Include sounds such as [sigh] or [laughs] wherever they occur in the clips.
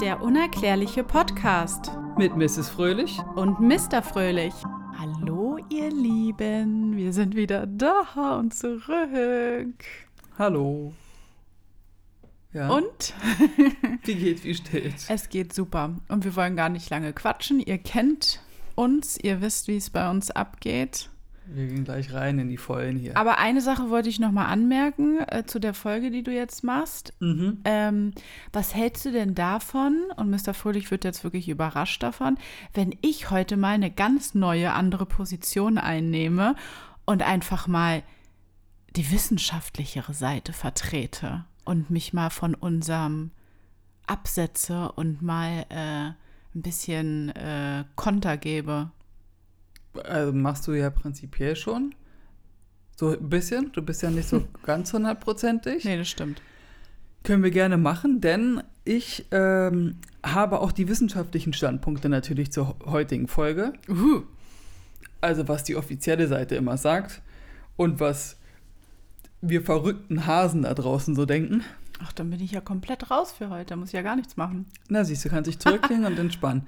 Der unerklärliche Podcast Mit Mrs. Fröhlich. und Mr. Fröhlich. Hallo, ihr Lieben. Wir sind wieder da und zurück. Hallo. Ja. Und [laughs] wie geht's, wie steht's? es geht super. Und wir wollen gar nicht lange quatschen. Ihr kennt uns, ihr wisst, wie es bei uns abgeht. Wir gehen gleich rein in die Vollen hier. Aber eine Sache wollte ich noch mal anmerken äh, zu der Folge, die du jetzt machst. Mhm. Ähm, was hältst du denn davon, und Mr. Fröhlich wird jetzt wirklich überrascht davon, wenn ich heute mal eine ganz neue, andere Position einnehme und einfach mal die wissenschaftlichere Seite vertrete und mich mal von unserem absetze und mal äh, ein bisschen äh, Konter gebe? Also machst du ja prinzipiell schon. So ein bisschen. Du bist ja nicht so [laughs] ganz hundertprozentig. Nee, das stimmt. Können wir gerne machen, denn ich ähm, habe auch die wissenschaftlichen Standpunkte natürlich zur heutigen Folge. Uhu. Also was die offizielle Seite immer sagt und was wir verrückten Hasen da draußen so denken. Ach, dann bin ich ja komplett raus für heute. Muss ich ja gar nichts machen. Na, siehst du, kannst dich zurücklehnen [laughs] und entspannen.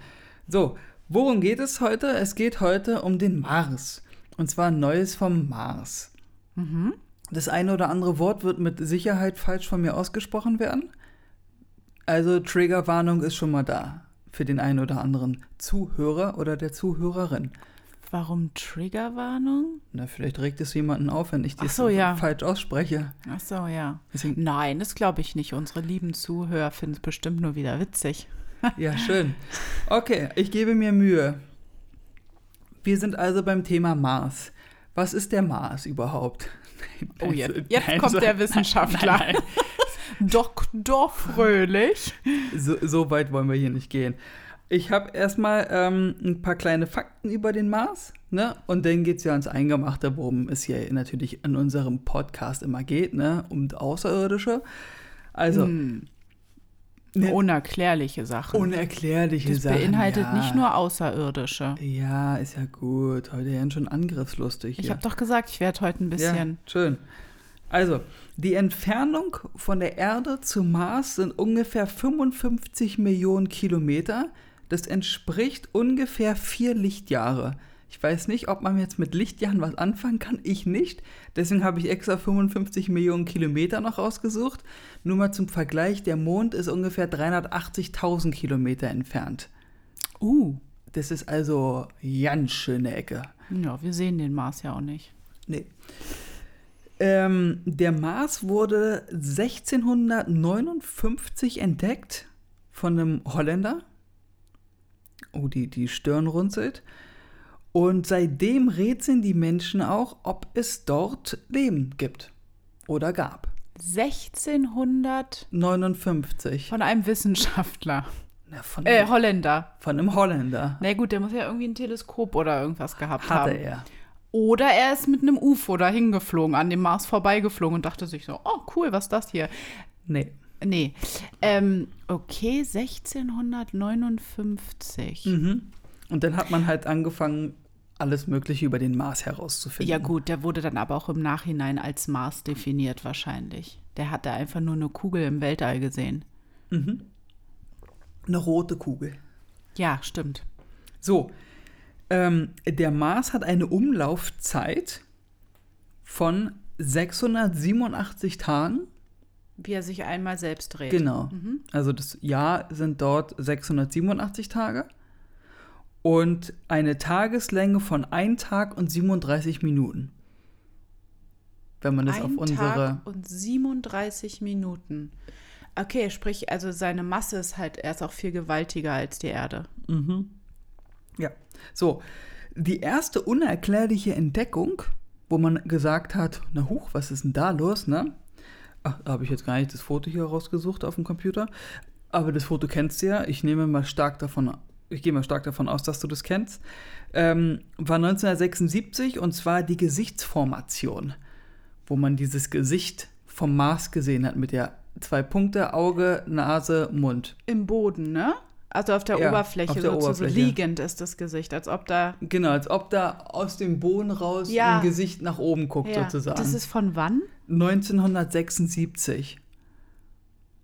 So, worum geht es heute? Es geht heute um den Mars. Und zwar Neues vom Mars. Das eine oder andere Wort wird mit Sicherheit falsch von mir ausgesprochen werden. Also Triggerwarnung ist schon mal da für den einen oder anderen Zuhörer oder der Zuhörerin. Warum Triggerwarnung? Na, vielleicht regt es jemanden auf, wenn ich das so, ja. falsch ausspreche. Ach so, ja. Deswegen, Nein, das glaube ich nicht. Unsere lieben Zuhörer finden es bestimmt nur wieder witzig. [laughs] Ja, schön. Okay, ich gebe mir Mühe. Wir sind also beim Thema Mars. Was ist der Mars überhaupt? Oh, jetzt, jetzt nein, kommt so- der Wissenschaftler. [laughs] Nein, Doktor Fröhlich. So, so weit wollen wir hier nicht gehen. Ich habe erstmal ähm, ein paar kleine Fakten über den Mars, ne? Und dann geht es ja ans Eingemachte, worum es hier natürlich in unserem Podcast immer geht, ne? Um Außerirdische. Also, Hm, ne, unerklärliche Sachen. unerklärliche das Sachen. beinhaltet ja. nicht nur Außerirdische. Ja, ist ja gut. Heute ja schon angriffslustig. Ich hier. habe doch gesagt, ich werde heute ein bisschen. Ja, schön. Also, die Entfernung von der Erde zum Mars sind ungefähr 55 Millionen Kilometer. Das entspricht ungefähr vier Lichtjahre. Ich weiß nicht, ob man jetzt mit Lichtjahren was anfangen kann. Ich nicht. Deswegen habe ich extra 55 Millionen Kilometer noch rausgesucht. Nur mal zum Vergleich, der Mond ist ungefähr 380.000 Kilometer entfernt. Uh, Das ist also ganz schöne Ecke. ja, wir sehen den Mars ja auch nicht. Nee. Ähm, der Mars wurde 1659 entdeckt von einem Holländer. Oh, die, die Stirn runzelt. Und seitdem rätseln die Menschen auch, ob es dort Leben gibt oder gab. 1600 59. von einem Wissenschaftler. Na, von, Äh, Holländer. von einem Holländer. Na gut, der muss ja irgendwie ein Teleskop oder irgendwas gehabt Hatte haben. er. Oder er ist mit einem UFO dahin geflogen, an dem Mars vorbeigeflogen und dachte sich so, oh cool, was ist das hier? Nee. Nee. Ähm, okay, 1659. Mhm. Und dann hat man halt angefangen, alles Mögliche über den Mars herauszufinden. Ja gut, der wurde dann aber auch im Nachhinein als Mars definiert wahrscheinlich. Der hatte einfach nur eine Kugel im Weltall gesehen. Eine rote Kugel. Ja, stimmt. So, ähm, der Mars hat eine Umlaufzeit von 687 Tagen. Wie er sich einmal selbst dreht. Genau. Also das Jahr sind dort 687 Tage. Und eine Tageslänge von 1 Tag und 37 Minuten. Wenn man das Ein auf unsere. Tag und 37 Minuten. Okay, sprich, also seine Masse ist halt, er ist auch viel gewaltiger als die Erde. Ja. So, die erste unerklärliche Entdeckung, wo man gesagt hat, na huch, was ist denn da los, ne? Ach, da habe ich jetzt gar nicht das Foto hier rausgesucht auf dem Computer. Aber das Foto kennst du ja. Ich nehme mal stark davon, ich gehe mal stark davon aus, dass du das kennst. Ähm, war 1976 und zwar die Gesichtsformation, wo man dieses Gesicht vom Mars gesehen hat mit der zwei Punkte, Auge, Nase, Mund. Im Boden, ne? Also auf der Ja, Oberfläche, auf der so, so Oberfläche. liegend ist das Gesicht, als ob da. Genau, als ob da aus dem Boden raus Ja. ein Gesicht nach oben guckt, Ja, sozusagen. das ist von wann? 1976.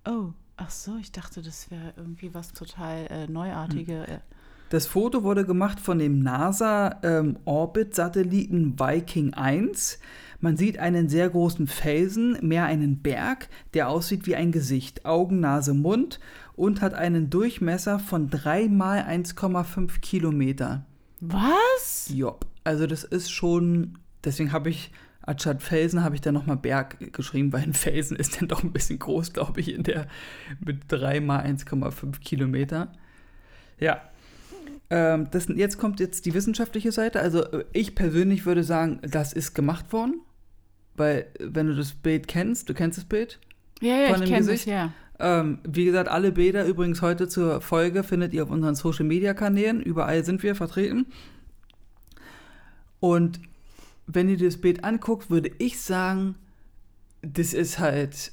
Oh. Ach so, ich dachte, das wäre irgendwie was total äh, Neuartiges. Hm. Das Foto wurde gemacht von dem NASA-Orbit-Satelliten ähm, Viking 1. Man sieht einen sehr großen Felsen, mehr einen Berg, der aussieht wie ein Gesicht, Augen, Nase, Mund und hat einen Durchmesser von 3 mal 1,5 Kilometer. Was? Jopp. Also das ist schon, deswegen habe ich anstatt Felsen habe ich dann nochmal Berg geschrieben, weil ein Felsen ist dann doch ein bisschen groß, glaube ich, in der mit 3 mal 1,5 Kilometer. Ja, ähm, das, jetzt kommt jetzt die wissenschaftliche Seite. Also äh, ich persönlich würde sagen, das ist gemacht worden. Weil, wenn du das Bild kennst, du kennst das Bild? Ja, ja, ich kenne es, ja. Ähm, wie gesagt, alle Bilder übrigens heute zur Folge findet ihr auf unseren Social Media Kanälen. Überall sind wir vertreten. Und wenn ihr das Bild anguckt, würde ich sagen, das ist halt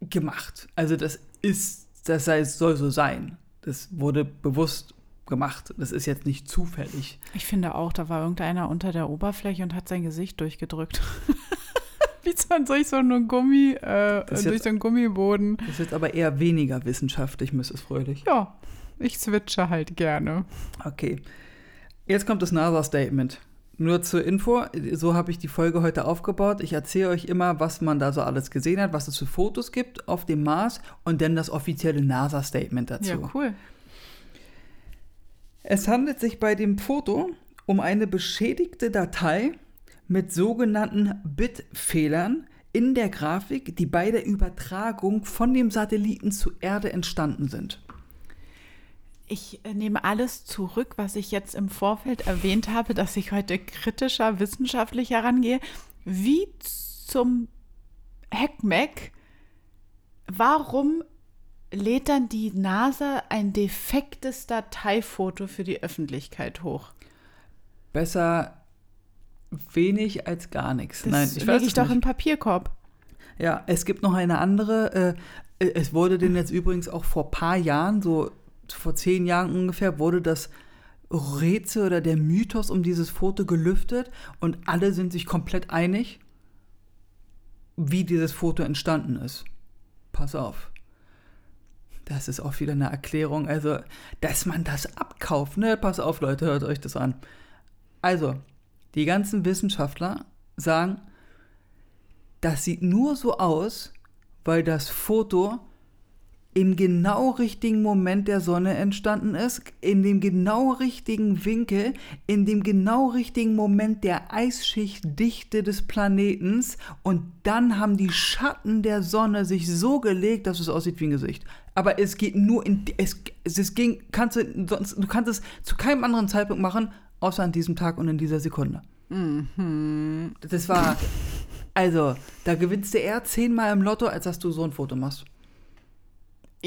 gemacht. Also das ist, das soll so sein. Das wurde bewusst gemacht. Das ist jetzt nicht zufällig. Ich finde auch, da war irgendeiner unter der Oberfläche und hat sein Gesicht durchgedrückt. [laughs] Wie durch so einen Gummi, äh, durch jetzt, so einen Gummiboden. Das ist jetzt aber eher weniger wissenschaftlich, Mrs. Fröhlich. Ja, ich switche halt gerne. Okay. Jetzt kommt das NASA-Statement. Nur zur Info, so habe ich die Folge heute aufgebaut. Ich erzähle euch immer, was man da so alles gesehen hat, was es für Fotos gibt auf dem Mars und dann das offizielle NASA-Statement dazu. Ja, cool. Es handelt sich bei dem Foto um eine beschädigte Datei mit sogenannten Bitfehlern in der Grafik, die bei der Übertragung von dem Satelliten zur Erde entstanden sind. Ich äh, nehme alles zurück, was ich jetzt im Vorfeld erwähnt habe, dass ich heute kritischer, wissenschaftlich herangehe. Wie zum Heckmeck, warum lädt dann die NASA ein defektes Dateifoto für die Öffentlichkeit hoch. Besser wenig als gar nichts. Das Nein, ich lege ich doch nicht. im Papierkorb. Ja, es gibt noch eine andere. Äh, äh, es wurde denn jetzt übrigens auch vor ein paar Jahren, so vor zehn Jahren ungefähr, wurde das Rätsel oder der Mythos um dieses Foto gelüftet und alle sind sich komplett einig, wie dieses Foto entstanden ist. Pass auf. Das ist auch wieder eine Erklärung. Also, dass man das abkauft, ne? Pass auf, Leute, hört euch das an. Also, die ganzen Wissenschaftler sagen, das sieht nur so aus, weil das Foto im genau richtigen Moment der Sonne entstanden ist, in dem genau richtigen Winkel, in dem genau richtigen Moment der Eisschichtdichte des Planetens und dann haben die Schatten der Sonne sich so gelegt, dass es aussieht wie ein Gesicht. Aber es geht nur in es, es ging kannst du sonst du kannst es zu keinem anderen Zeitpunkt machen, außer an diesem Tag und in dieser Sekunde. Mhm. Das war also, da gewinnst du eher zehnmal im Lotto, als dass du so ein Foto machst.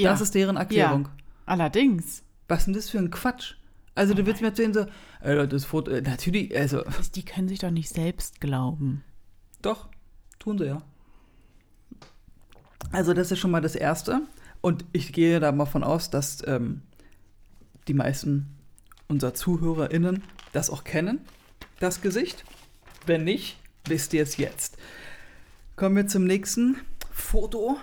Ja. Das ist deren Erklärung. Ja. Allerdings. Was ist denn das für ein Quatsch? Also, oh du willst mir erzählen, so, äh, das Foto, äh, natürlich, also. Die können sich doch nicht selbst glauben. Doch, tun sie ja. Also, das ist schon mal das Erste. Und ich gehe da mal von aus, dass ähm, die meisten unserer ZuhörerInnen das auch kennen, das Gesicht. Wenn nicht, wisst ihr es jetzt. Kommen wir zum nächsten Foto.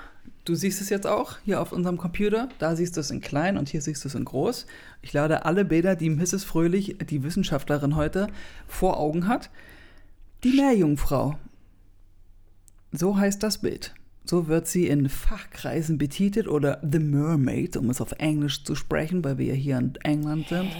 Du siehst es jetzt auch hier auf unserem Computer. Da siehst du es in klein und hier siehst du es in groß. Ich lade alle Bilder, die Mrs. Fröhlich, die Wissenschaftlerin heute, vor Augen hat. Die Meerjungfrau. So heißt das Bild. So wird sie in Fachkreisen betitelt oder The Mermaid, um es auf Englisch zu sprechen, weil wir ja hier in England sind.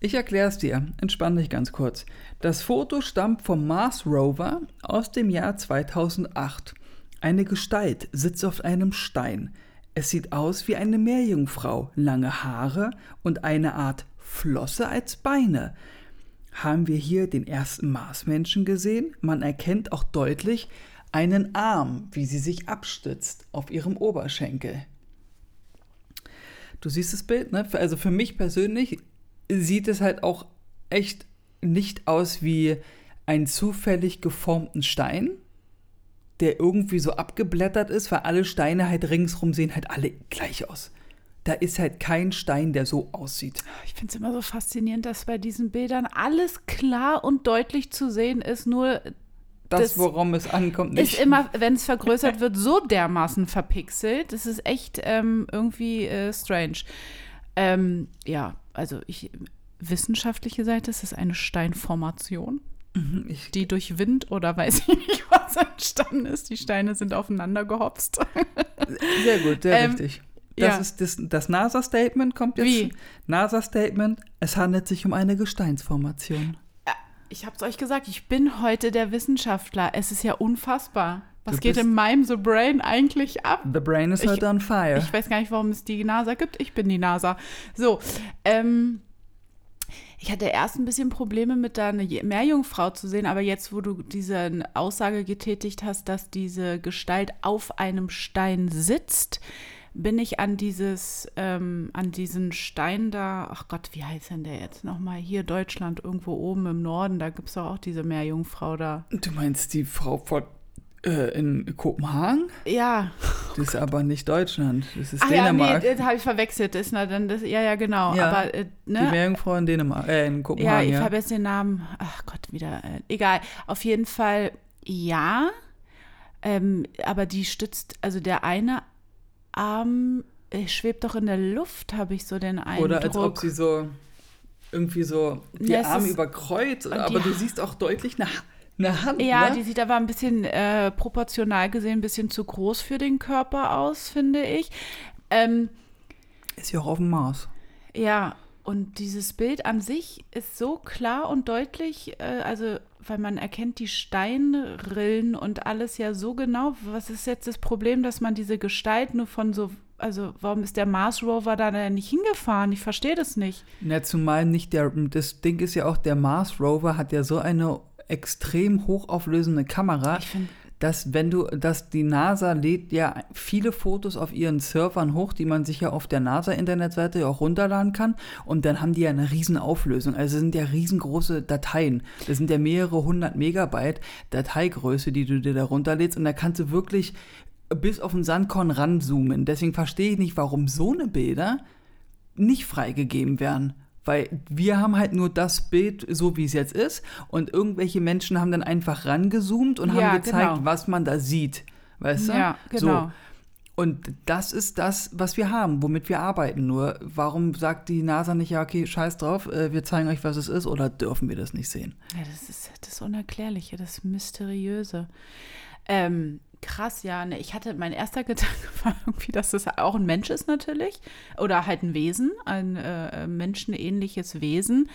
Ich erkläre es dir. Entspann dich ganz kurz. Das Foto stammt vom Mars Rover aus dem Jahr 2008. Eine Gestalt sitzt auf einem Stein. Es sieht aus wie eine Meerjungfrau, lange Haare und eine Art Flosse als Beine. Haben wir hier den ersten Marsmenschen gesehen? Man erkennt auch deutlich einen Arm, wie sie sich abstützt auf ihrem Oberschenkel. Du siehst das Bild, ne? Also für mich persönlich sieht es halt auch echt nicht aus wie einen zufällig geformten Stein, der irgendwie so abgeblättert ist, weil alle Steine halt ringsrum sehen halt alle gleich aus. Da ist halt kein Stein, der so aussieht. Ich finde es immer so faszinierend, dass bei diesen Bildern alles klar und deutlich zu sehen ist, nur das, Das worum es ankommt, nicht. ist immer, wenn es [laughs] vergrößert wird, so dermaßen verpixelt. Das ist echt ähm, irgendwie äh, strange. Ähm, ja, also ich, wissenschaftliche Seite, es ist eine Steinformation, ich, die durch Wind oder weiß ich nicht [laughs] was entstanden ist. Die Steine sind aufeinander gehopst. sehr gut, sehr Ähm, richtig. Das ja. ist das, das NASA-Statement kommt jetzt. Wie? NASA-Statement, es handelt sich um eine Gesteinsformation. Ich hab's euch gesagt, ich bin heute der Wissenschaftler. Es ist ja unfassbar. Was Du geht in meinem The Brain eigentlich ab? The brain is Ich- heute on fire. Ich weiß gar nicht, warum es die NASA gibt. Ich bin die NASA. So, ähm, ich hatte erst ein bisschen Probleme mit da eine Je- Meerjungfrau zu sehen, aber jetzt, wo du diese Aussage getätigt hast, dass diese Gestalt auf einem Stein sitzt, bin ich an dieses, ähm, an diesen Stein da, ach Gott, wie heißt denn der jetzt nochmal? Hier Deutschland, irgendwo oben im Norden, da gibt es doch auch diese Meerjungfrau da. Du meinst die Frau von, in Kopenhagen? Ja, Das ist aber nicht Deutschland, das ist ach ja, Dänemark. nee, das habe ich verwechselt. Das ist na, dann das, ja, ja, genau. Ja, aber, äh, ne? Die Meerjungfrau in Dänemark, äh, in Ja, Kopenhagen, ich ja. habe jetzt den Namen. Ach Gott, wieder. Äh, egal. Auf jeden Fall ja. Ähm, aber die stützt, also der eine Arm äh, schwebt doch in der Luft, habe ich so den Eindruck. Oder als ob sie so irgendwie so die Ja, Arme überkreuzt, aber du siehst auch deutlich eine, [laughs] eine Hand. ja, ne? die sieht aber ein bisschen äh, proportional gesehen ein bisschen zu groß für den Körper aus, finde ich. Ähm, ist ja auch auf dem Mars. Ja, und dieses Bild an sich ist so klar und deutlich, äh, also weil man erkennt die Steinrillen und alles ja so genau. Was ist jetzt das Problem, dass man diese Gestalt nur von so, also warum ist der Mars Rover da denn nicht hingefahren? Ich verstehe das nicht. Na, zumal nicht der, das Ding ist ja auch, der Mars Rover hat ja so eine extrem hochauflösende Kamera, dass wenn du, dass die NASA lädt ja viele Fotos auf ihren Servern hoch, die man sich ja auf der NASA-Internetseite auch runterladen kann. Und dann haben die ja eine riesen Auflösung. Also es sind ja riesengroße Dateien. Das sind ja mehrere hundert Megabyte Dateigröße, die du dir da runterlädst. Und da kannst du wirklich bis auf den Sandkorn ranzoomen. Deswegen verstehe ich nicht, warum so eine Bilder nicht freigegeben werden. Weil wir haben halt nur das Bild, so wie es jetzt ist, und irgendwelche Menschen haben dann einfach rangezoomt und Ja, haben gezeigt, genau. was man da sieht. Weißt du? ja, genau. So. Und das ist das, was wir haben, womit wir arbeiten. Nur, warum sagt die NASA nicht, ja, okay, scheiß drauf, äh, wir zeigen euch, was es ist, oder dürfen wir das nicht sehen? Ja, das ist das Unerklärliche, das Mysteriöse. Ähm, krass, ja. Ne, ich hatte, mein erster [laughs] Gedanke war irgendwie, dass das auch ein Mensch ist natürlich. Oder halt ein Wesen, ein äh, menschenähnliches Wesen,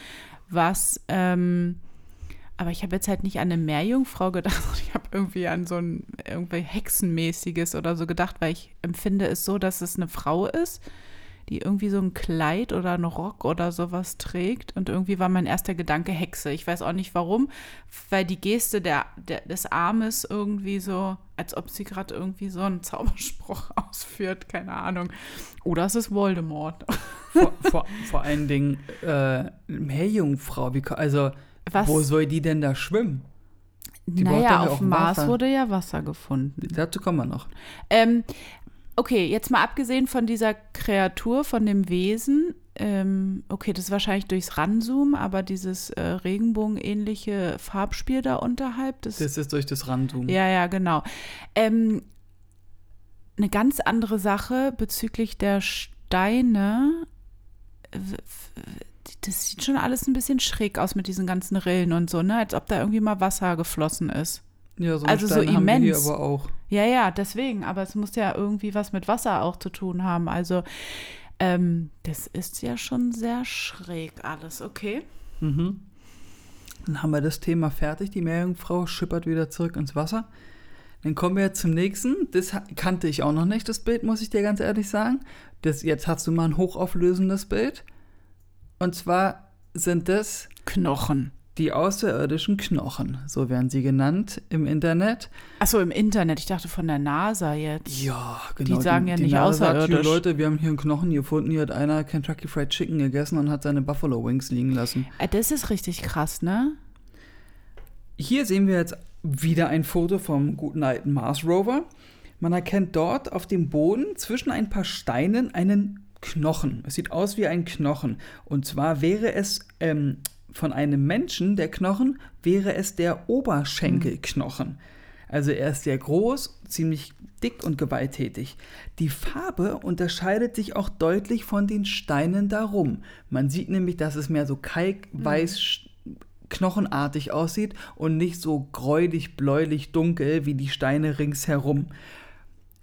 was, ähm, aber ich habe jetzt halt nicht an eine Meerjungfrau gedacht, [laughs] ich habe irgendwie an so ein irgendwie Hexenmäßiges oder so gedacht, weil ich empfinde es so, dass es eine Frau ist, die irgendwie so ein Kleid oder einen Rock oder sowas trägt. Und irgendwie war mein erster Gedanke Hexe. Ich weiß auch nicht warum, weil die Geste der, der, des Armes irgendwie so, als ob sie gerade irgendwie so einen [laughs] Zauberspruch ausführt, keine Ahnung. Oder es ist Voldemort. [laughs] Vor, vor, vor allen Dingen, äh, Meerjungfrau, wie, also, Was? wo soll die denn da schwimmen? Die naja, auf dem Mars Wasser. wurde ja Wasser gefunden. Dazu kommen wir noch. Ähm, okay, jetzt mal abgesehen von dieser Kreatur, von dem Wesen. Ähm, okay, das ist wahrscheinlich durchs Ranzoomen, aber dieses äh, regenbogenähnliche Farbspiel da unterhalb, das, Das ist durch das Ranzoomen. ja, ja, genau. Ähm, eine ganz andere Sache bezüglich der Steine. Das sieht schon alles ein bisschen schräg aus mit diesen ganzen Rillen und so, ne? Als ob da irgendwie mal Wasser geflossen ist. Ja, so Also so Steine immens. aber auch. Ja, ja, deswegen. Aber es muss ja irgendwie was mit Wasser auch zu tun haben. Also, ähm, das ist ja schon sehr schräg alles, okay? Mhm. Dann haben wir das Thema fertig. Die Meerjungfrau schippert wieder zurück ins Wasser. Dann kommen wir jetzt zum nächsten. Das kannte ich auch noch nicht, das Bild, muss ich dir ganz ehrlich sagen. Das, jetzt hast du mal ein hochauflösendes Bild. Und zwar sind das Knochen. Die außerirdischen Knochen, so werden sie genannt im Internet. Achso, im Internet. Ich dachte von der NASA jetzt. Ja, genau. sagen ja nicht NASA sagt, außerirdisch. Leute, wir haben hier einen Knochen gefunden. Hier hat einer Kentucky Fried Chicken gegessen und hat seine Buffalo Wings liegen lassen. Äh, Das ist richtig krass, ne? Hier sehen wir jetzt wieder ein Foto vom guten alten Mars Rover. Man erkennt dort auf dem Boden zwischen ein paar Steinen einen Knochen. Es sieht aus wie ein Knochen. Und zwar wäre es ähm, von einem Menschen, der Knochen, wäre es der Oberschenkelknochen. Also er ist sehr groß, ziemlich dick und gewalttätig. Die Farbe unterscheidet sich auch deutlich von den Steinen darum. Man sieht nämlich, dass es mehr so kalkweiß knochenartig aussieht und nicht so gräulich, bläulich, dunkel wie die Steine ringsherum.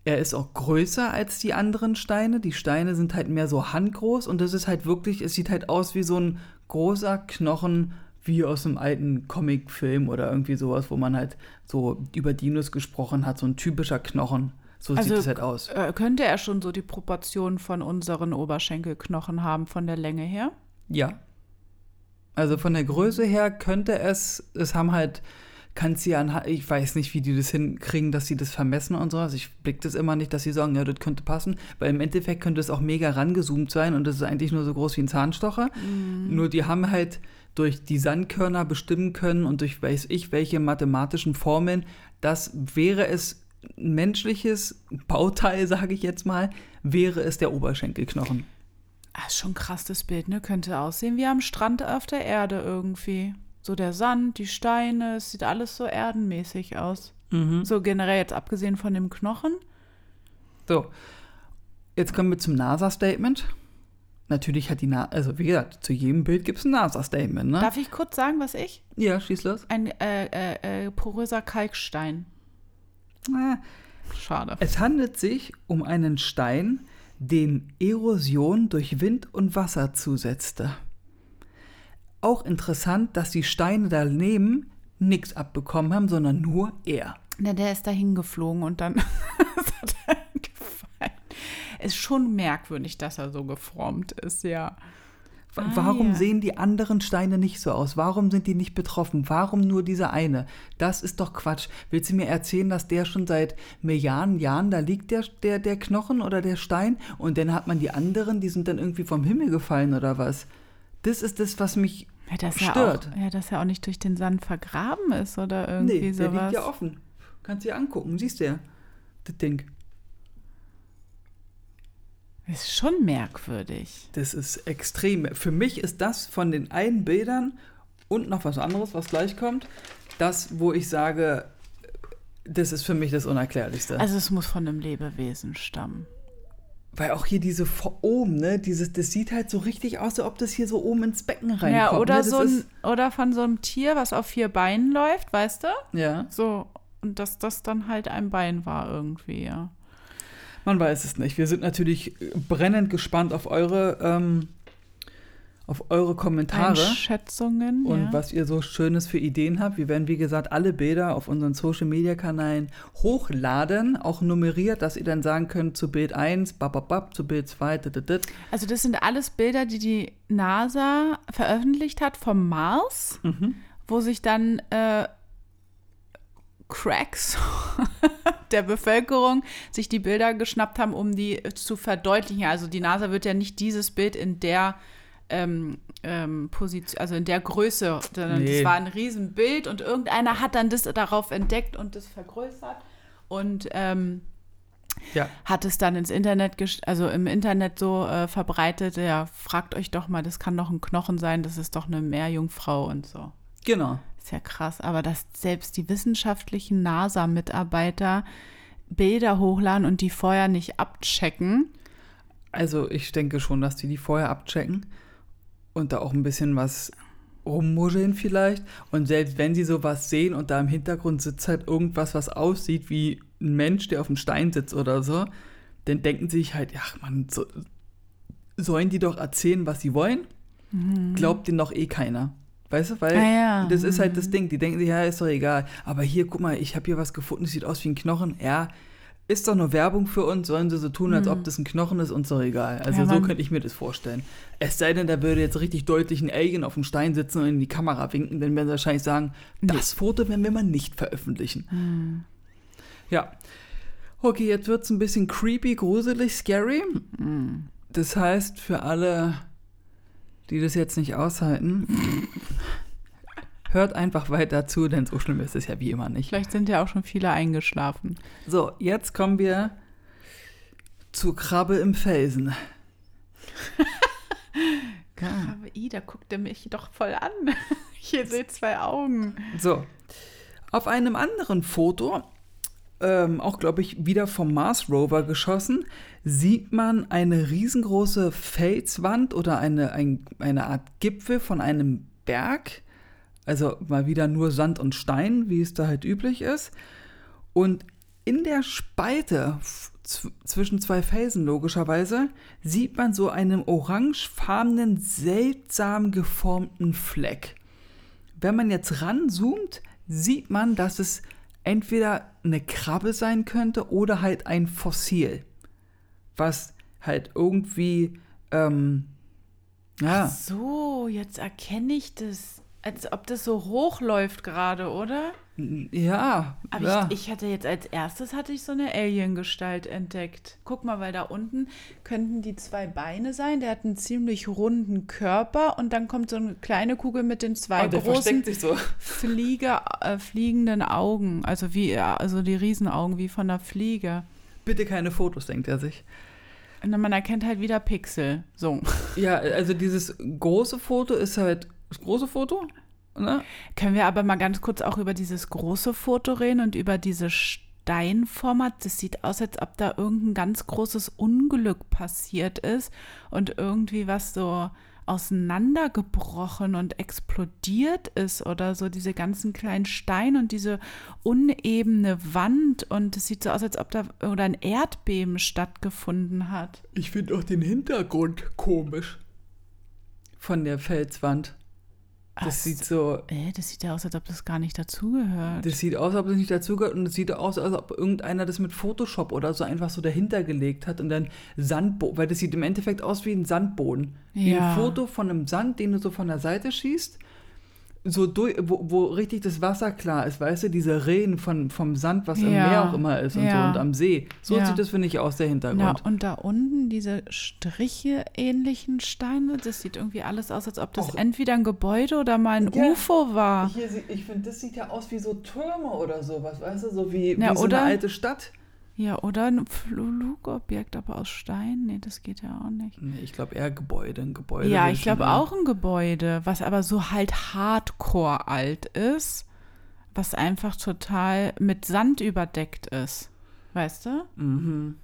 Er ist auch größer als die anderen Steine. Die Steine sind halt mehr so handgroß und das ist halt wirklich, es sieht halt aus wie so ein großer Knochen wie aus einem alten Comicfilm oder irgendwie sowas, wo man halt so über Dinos gesprochen hat, so ein typischer Knochen. So Also, sieht es halt aus. Äh, könnte er schon so die Proportionen von unseren Oberschenkelknochen haben, von der Länge her? Ja. Also von der Größe her könnte es, es haben halt, kannst ja, anha- ich weiß nicht, wie die das hinkriegen, dass sie das vermessen und sowas. Ich blick das immer nicht, dass sie sagen, ja, das könnte passen, weil im Endeffekt könnte es auch mega rangezoomt sein und das ist eigentlich nur so groß wie ein Zahnstocher. Nur die haben halt durch die Sandkörner bestimmen können und durch weiß ich welche mathematischen Formeln, das wäre es ein menschliches Bauteil, [laughs] sage ich jetzt mal, wäre es der Oberschenkelknochen. Ah, ist schon ein krasses Bild, ne? Könnte aussehen wie am Strand auf der Erde irgendwie. So der Sand, die Steine, es sieht alles so erdenmäßig aus. So generell jetzt abgesehen von dem Knochen. So, jetzt kommen wir zum NASA-Statement. Natürlich hat die NASA, also wie gesagt, zu jedem Bild gibt es ein NASA-Statement, ne? Darf ich kurz sagen, was ich? ja, schieß los. Ein äh, äh, äh, poröser Kalkstein. Äh, Schade. Es handelt sich um einen Stein, dem Erosion durch Wind und Wasser zusetzte. Auch interessant, dass die Steine daneben nichts abbekommen haben, sondern nur er. Na, der ist da hingeflogen und dann [laughs] hat er gefallen. Ist schon merkwürdig, dass er so geformt ist, ja. Ah, Warum ja. sehen die anderen Steine nicht so aus? Warum sind die nicht betroffen? Warum nur dieser eine? Das ist doch Quatsch. Willst du mir erzählen, dass der schon seit Milliarden Jahren da liegt, der, der, der Knochen oder der Stein? Und dann hat man die anderen, die sind dann irgendwie vom Himmel gefallen oder was? Das ist das, was mich Ja, dass stört. Er auch, ja, dass er auch nicht durch den Sand vergraben ist oder irgendwie Nee, der sowas. liegt ja offen. Kannst dir angucken, siehst du ja. Das Ding. Ist schon merkwürdig. Das ist extrem. Für mich ist das von den einen Bildern und noch was anderes, was gleich kommt, das, wo ich sage, das ist für mich das Unerklärlichste. Also es muss von einem Lebewesen stammen. Weil auch hier diese vor oben, ne, dieses, das sieht halt so richtig aus, als ob das hier so oben ins Becken reinkommt. Ja, oder ne? so ein, oder von so einem Tier, was auf vier Beinen läuft, weißt du? Ja, So, und dass das dann halt ein Bein war irgendwie, ja. man weiß es nicht. Wir sind natürlich brennend gespannt auf eure, ähm, auf eure Kommentare. Einschätzungen, Und ja. was ihr so Schönes für Ideen habt. Wir werden, wie gesagt, alle Bilder auf unseren Social-Media-Kanälen hochladen, auch nummeriert, dass ihr dann sagen könnt, zu Bild 1, bababab, zu Bild 2, dit. Also das sind alles Bilder, die die NASA veröffentlicht hat vom Mars, Mhm. wo sich dann äh, Cracks [laughs] der Bevölkerung sich die Bilder geschnappt haben, um die zu verdeutlichen. Also die NASA wird ja nicht dieses Bild in der ähm, ähm, Position, also in der Größe, Nee. das war ein Riesenbild und irgendeiner hat dann das darauf entdeckt und das vergrößert und ähm, Ja, hat es dann ins Internet, also im Internet so äh, verbreitet, ja, fragt euch doch mal, das kann doch ein Knochen sein, das ist doch eine Meerjungfrau und so. genau. Ist ja krass, aber dass selbst die wissenschaftlichen NASA-Mitarbeiter Bilder hochladen und die vorher nicht abchecken. Also ich denke schon, dass die die vorher abchecken und da auch ein bisschen was rummuscheln vielleicht. Und selbst wenn sie sowas sehen und da im Hintergrund sitzt halt irgendwas, was aussieht wie ein Mensch, der auf dem Stein sitzt oder so, dann denken sie sich halt, ach man, so, sollen die doch erzählen, was sie wollen? Glaubt denen doch eh keiner. Weißt du, weil Ah ja. das ist halt das Ding. Die denken sich, ja, ist doch egal. Aber hier, guck mal, ich habe hier was gefunden, das sieht aus wie ein Knochen. Ja, ist doch nur Werbung für uns, sollen sie so tun, als ob das ein Knochen ist, uns doch egal. Also Mhm. Ja, so könnte ich mir das vorstellen. Es sei denn, da würde jetzt richtig deutlich ein Alien auf dem Stein sitzen und in die Kamera winken, dann werden sie wahrscheinlich sagen, das Foto werden wir mal nicht veröffentlichen. Hm. Ja. Okay, jetzt wird es ein bisschen creepy, gruselig, scary. Hm. Das heißt, für alle, die das jetzt nicht aushalten, hört einfach weiter zu, denn so schlimm ist es ja wie immer nicht. Vielleicht sind ja auch schon viele eingeschlafen. So, jetzt kommen wir zu Krabbe im Felsen. [laughs] Aber I, da guckt er mich doch voll an. [laughs] Hier seht zwei Augen. So. Auf einem anderen Foto, ähm, auch glaube ich wieder vom Mars Rover geschossen, sieht man eine riesengroße Felswand oder eine, ein, eine Art Gipfel von einem Berg. Also mal wieder nur Sand und Stein, wie es da halt üblich ist. Und in der Spalte zwischen zwei Felsen logischerweise sieht man so einen orangefarbenen, seltsam geformten Fleck. Wenn man jetzt ranzoomt, sieht man, dass es entweder eine Krabbe sein könnte oder halt ein Fossil, was halt irgendwie ähm, ja. Ach so, jetzt erkenne ich das. Als ob das so hochläuft gerade, oder? Ja. Aber ja. ich, ich hatte jetzt als erstes hatte ich so eine Alien-Gestalt entdeckt. Guck mal, weil da unten könnten die zwei Beine sein. Der hat einen ziemlich runden Körper und dann kommt so eine kleine Kugel mit den zwei oh, der großen so. Flieger, äh, fliegenden Augen. Also wie, also die Riesenaugen wie von einer Fliege. Bitte keine Fotos, denkt er sich. Und man erkennt halt wieder Pixel. So. Ja, also dieses große Foto ist halt das große Foto. Ne? Können wir aber mal ganz kurz auch über dieses große Foto reden und über diese Steinformat? Das sieht aus, als ob da irgendein ganz großes Unglück passiert ist und irgendwie was so auseinandergebrochen und explodiert ist oder so diese ganzen kleinen Steine und diese unebene Wand und es sieht so aus, als ob da oder ein Erdbeben stattgefunden hat. Ich finde auch den Hintergrund komisch von der Felswand. Das Ach, sieht so. Äh, das sieht ja aus, als ob das gar nicht dazugehört. Das sieht aus, als ob das nicht dazugehört und es sieht aus, als ob irgendeiner das mit Photoshop oder so einfach so dahinter gelegt hat und dann Sandboden, weil das sieht im Endeffekt aus wie ein Sandboden. Ja. Wie ein Foto von einem Sand, den du so von der Seite schießt so durch, wo, wo richtig das Wasser klar ist, weißt du, diese Rehen von, vom Sand, was ja. im Meer auch immer ist und ja. so und am See. So ja. sieht das, finde ich, aus der Hintergrund. Ja, und da unten diese Striche ähnlichen Steine, das sieht irgendwie alles aus, als ob das auch. entweder ein Gebäude oder mal ein UFO war. Hier, ich finde, das sieht ja aus wie so Türme oder sowas, weißt du, so wie, wie so eine alte Stadt. Ja, oder ein Flugobjekt, aber aus Stein? Nee, das geht ja auch nicht. Nee, ich glaube eher Gebäude, ein Gebäude. Ja, ich glaube auch ein Gebäude, was aber so halt hardcore alt ist, was einfach total mit Sand überdeckt ist. Weißt du? Mhm.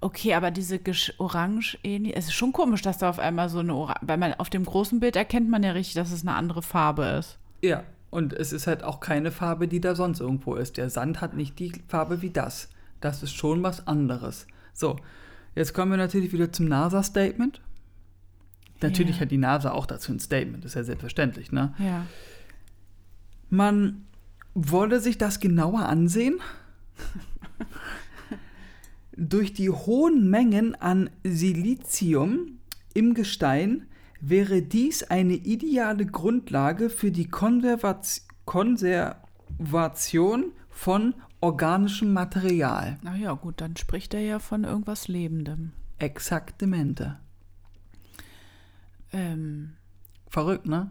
Okay, aber diese orange ähnlich, es ist schon komisch, dass da auf einmal so eine Orange, weil man auf dem großen Bild erkennt man ja richtig, dass es eine andere Farbe ist. Ja, und es ist halt auch keine Farbe, die da sonst irgendwo ist. Der Sand hat nicht die Farbe wie das. Das ist schon was anderes. So, jetzt kommen wir natürlich wieder zum NASA-Statement. Natürlich yeah. hat die NASA auch dazu ein Statement, das ist ja selbstverständlich, ne? Ja. Man wolle sich das genauer ansehen. Durch die hohen Mengen an Silizium im Gestein wäre dies eine ideale Grundlage für die Konservation von organischem Material. Na ja, gut, dann spricht er ja von irgendwas Lebendem. Exaktemente. Ähm. Verrückt, ne?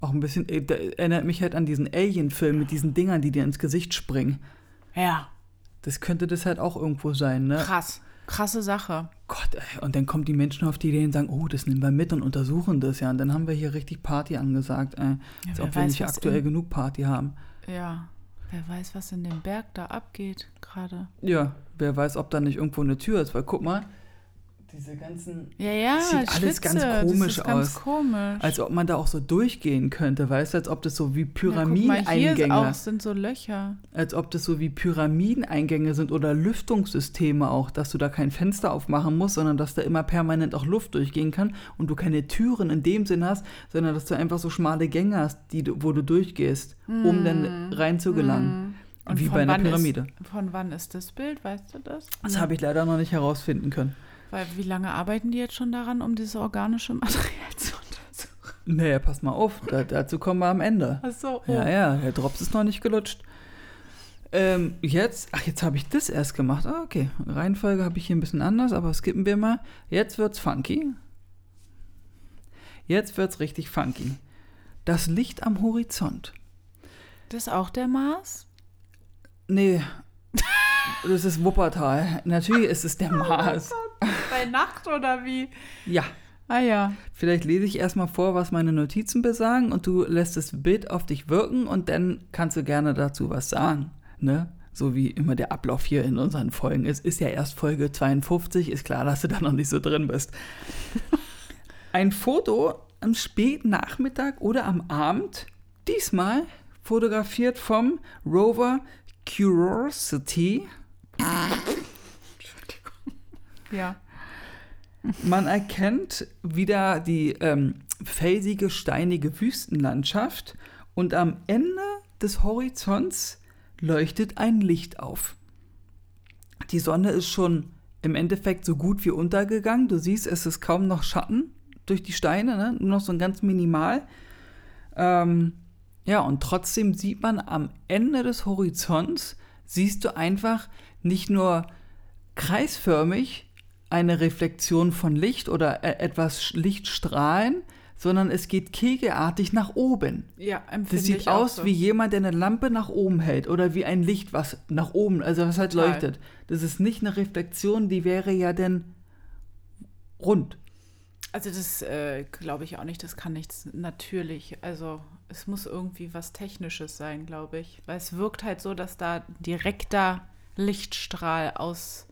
Auch ein bisschen, äh, erinnert mich halt an diesen Alien-Film mit diesen Dingern, die dir ins Gesicht springen. Ja. Das könnte das halt auch irgendwo sein, ne? Krass. Krasse Sache. Gott, ey. Und dann kommen die Menschen auf die Idee und sagen, oh, das nehmen wir mit und untersuchen das ja. Und dann haben wir hier richtig Party angesagt, ey. Ja, Als ob wir nicht aktuell genug Party haben. Ja. Wer weiß, was in dem Berg da abgeht gerade. Ja, wer weiß, ob da nicht irgendwo eine Tür ist, weil guck mal, diese ganzen. Ja, ja, sieht alles ganz komisch das ist ganz aus. komisch. Als ob man da auch so durchgehen könnte, weißt du, als ob das so wie Pyramideneingänge. Ja, auch sind so Löcher. Als ob das so wie Pyramideneingänge sind oder Lüftungssysteme auch, dass du da kein Fenster aufmachen musst, sondern dass da immer permanent auch Luft durchgehen kann und du keine Türen in dem Sinn hast, sondern dass du einfach so schmale Gänge hast, die du, wo du durchgehst, mm. um dann hm. rein zu gelangen. Mm. Und wie bei einer Pyramide. Ist, von wann ist das Bild, weißt du das? Das habe ich leider noch nicht herausfinden können. Weil wie lange arbeiten die jetzt schon daran, um dieses organische [laughs] Material zu untersuchen? Naja, pass mal auf, da, dazu kommen wir am Ende. Ach so. Oh. Ja, ja, der Drops ist noch nicht gelutscht. Ähm, jetzt, ach, jetzt habe ich das erst gemacht. Ah, okay. Reihenfolge habe ich hier ein bisschen anders, aber skippen wir mal. Jetzt wird's funky. Jetzt wird's richtig funky. Das Licht am Horizont. Das ist auch der Mars? Nee. [laughs] Das ist Wuppertal. Natürlich ist es der Mars. Bei Nacht oder wie? Ja. Ah ja. Vielleicht lese ich erstmal vor, was meine Notizen besagen und du lässt das Bild auf dich wirken und dann kannst du gerne dazu was sagen. Ne? So wie immer der Ablauf hier in unseren Folgen ist. Ist ja erst Folge 52, ist klar, dass du da noch nicht so drin bist. [laughs] Ein Foto am späten Nachmittag oder am Abend, diesmal fotografiert vom Rover Curiosity. Ja. Man erkennt wieder die ähm, felsige, steinige Wüstenlandschaft und am Ende des Horizonts leuchtet ein Licht auf. Die Sonne ist schon im Endeffekt so gut wie untergegangen. Du siehst, es ist kaum noch Schatten durch die Steine, ne? nur noch so ein ganz minimal. Ähm, ja, und trotzdem sieht man am Ende des Horizonts, siehst du einfach nicht nur kreisförmig eine Reflexion von Licht oder äh, etwas Lichtstrahlen, sondern es geht kegelartig nach oben. Ja, empfinde Das sieht ich aus so. wie jemand, der eine Lampe nach oben hält oder wie ein Licht, was nach oben, also was halt Total. leuchtet. Das ist nicht eine Reflexion, die wäre ja dann rund. Also das äh, glaube ich auch nicht, das kann nichts natürlich. Also es muss irgendwie was Technisches sein, glaube ich. Weil es wirkt halt so, dass da direkter Lichtstrahl aus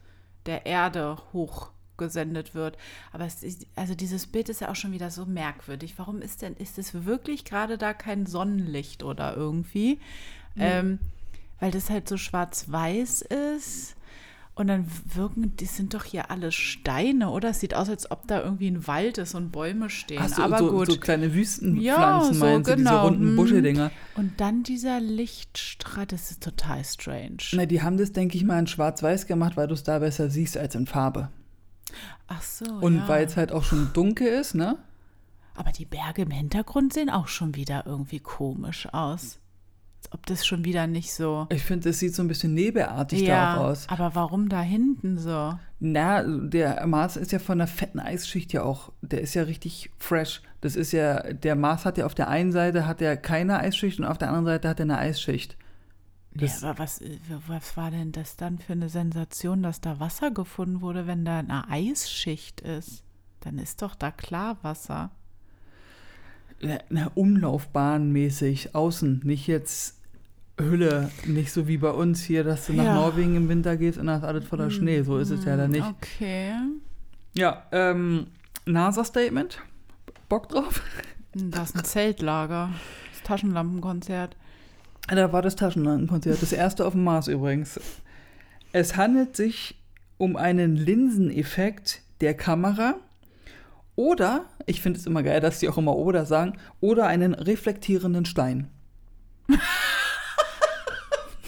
der Erde hochgesendet wird. Aber es ist, also dieses Bild ist ja auch schon wieder so merkwürdig. Warum ist denn, ist es wirklich gerade da kein Sonnenlicht oder irgendwie? Ähm, weil das halt so schwarz-weiß ist. Und dann wirken, die sind doch hier alle Steine, oder? Es sieht aus, als ob da irgendwie ein Wald ist und Bäume stehen. Ach so, Aber so, gut. so kleine Wüstenpflanzen Ja, so meinst du, diese genau, runden hm. Buscheldinger. und dann dieser Lichtstrahl, das ist total strange. Na, die haben das, denke ich mal, in schwarz-weiß gemacht, weil du es da besser siehst als in Farbe. Ach so. Und ja. weil es halt auch schon dunkel ist, ne? Aber die Berge im Hintergrund sehen auch schon wieder irgendwie komisch aus. Ob das schon wieder nicht so. Ich finde, das sieht so ein bisschen nebelartig ja, da auch aus. aber warum da hinten so? Na, der Mars ist ja von der fetten Eisschicht ja auch, der ist ja richtig fresh. Das ist ja, der Mars hat ja auf der einen Seite hat er keine Eisschicht und auf der anderen Seite hat er eine Eisschicht. Ja, Das- aber was, was war denn das dann für eine Sensation, dass da Wasser gefunden wurde, wenn da eine Eisschicht ist? Dann ist doch da klar Wasser. Na, Umlaufbahn mäßig, außen, nicht jetzt Hülle, nicht so wie bei uns hier, dass du nach Ja. Norwegen im Winter gehst und da ist alles voller Schnee. So ist es ja da nicht. Okay. Ja, ähm, NASA-Statement. Bock drauf? Das ist ein Zeltlager. Das Taschenlampenkonzert. Da war das Taschenlampenkonzert, das erste auf dem Mars übrigens. Es handelt sich um einen Linseneffekt der Kamera oder, ich finde es immer geil, dass die auch immer oder sagen, oder einen reflektierenden Stein. [laughs]